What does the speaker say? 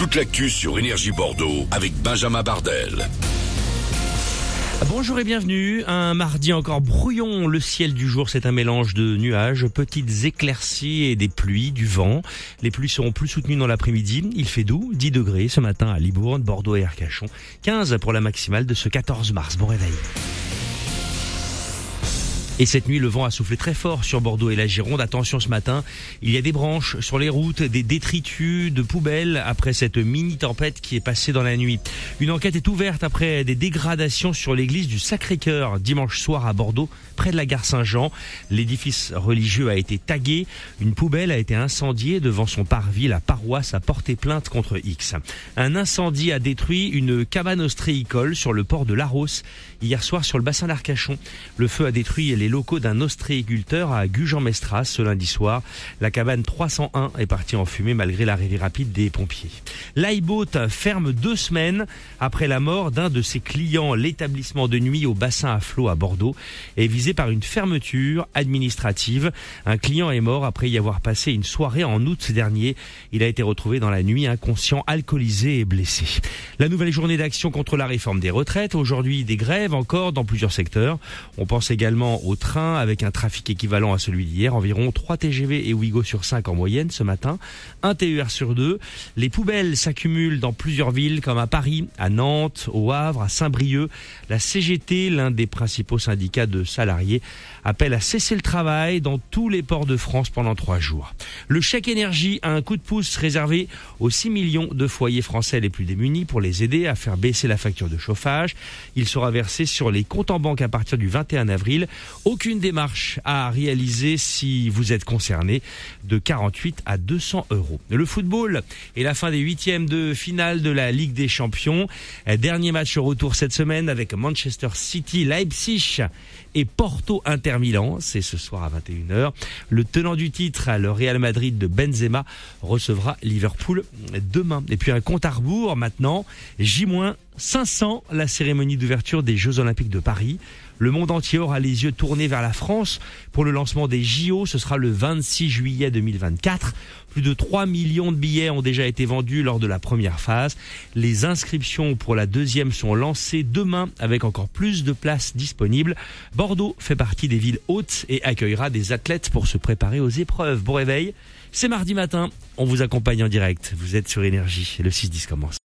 toute l'actu sur Énergie Bordeaux avec Benjamin Bardel. Bonjour et bienvenue. Un mardi encore brouillon. Le ciel du jour, c'est un mélange de nuages, petites éclaircies et des pluies, du vent. Les pluies seront plus soutenues dans l'après-midi. Il fait doux, 10 degrés ce matin à Libourne, Bordeaux et Arcachon. 15 pour la maximale de ce 14 mars. Bon réveil. Et cette nuit, le vent a soufflé très fort sur Bordeaux et la Gironde. Attention ce matin, il y a des branches sur les routes, des détritus de poubelles après cette mini tempête qui est passée dans la nuit. Une enquête est ouverte après des dégradations sur l'église du Sacré-Cœur dimanche soir à Bordeaux, près de la gare Saint-Jean. L'édifice religieux a été tagué. Une poubelle a été incendiée devant son parvis. La paroisse a porté plainte contre X. Un incendie a détruit une cabane ostréicole sur le port de Laros hier soir sur le bassin d'Arcachon. Le feu a détruit les locaux d'un ostréiculteur à Gujan-Mestras ce lundi soir. La cabane 301 est partie en fumée malgré l'arrivée rapide des pompiers. L'iBoat ferme deux semaines après la mort d'un de ses clients. L'établissement de nuit au bassin à flot à Bordeaux est visé par une fermeture administrative. Un client est mort après y avoir passé une soirée en août dernier. Il a été retrouvé dans la nuit inconscient, alcoolisé et blessé. La nouvelle journée d'action contre la réforme des retraites. Aujourd'hui, des grèves encore dans plusieurs secteurs. On pense également au avec un trafic équivalent à celui d'hier, environ 3 TGV et Ouigo sur 5 en moyenne ce matin, un TER sur 2. Les poubelles s'accumulent dans plusieurs villes comme à Paris, à Nantes, au Havre, à Saint-Brieuc. La CGT, l'un des principaux syndicats de salariés, appelle à cesser le travail dans tous les ports de France pendant trois jours. Le chèque énergie a un coup de pouce réservé aux 6 millions de foyers français les plus démunis pour les aider à faire baisser la facture de chauffage. Il sera versé sur les comptes en banque à partir du 21 avril. Aucune démarche à réaliser si vous êtes concerné de 48 à 200 euros. Le football et la fin des huitièmes de finale de la Ligue des Champions. Dernier match retour cette semaine avec Manchester City, Leipzig et Porto Inter Milan. C'est ce soir à 21h. Le tenant du titre, le Real Madrid de Benzema, recevra Liverpool demain. Et puis un compte à rebours maintenant. J-500, la cérémonie d'ouverture des Jeux Olympiques de Paris. Le monde entier aura les yeux tournés vers la France pour le lancement des JO. Ce sera le 26 juillet 2024. Plus de 3 millions de billets ont déjà été vendus lors de la première phase. Les inscriptions pour la deuxième sont lancées demain avec encore plus de places disponibles. Bordeaux fait partie des villes hautes et accueillera des athlètes pour se préparer aux épreuves. Bon réveil. C'est mardi matin. On vous accompagne en direct. Vous êtes sur Énergie. Le 6-10 commence.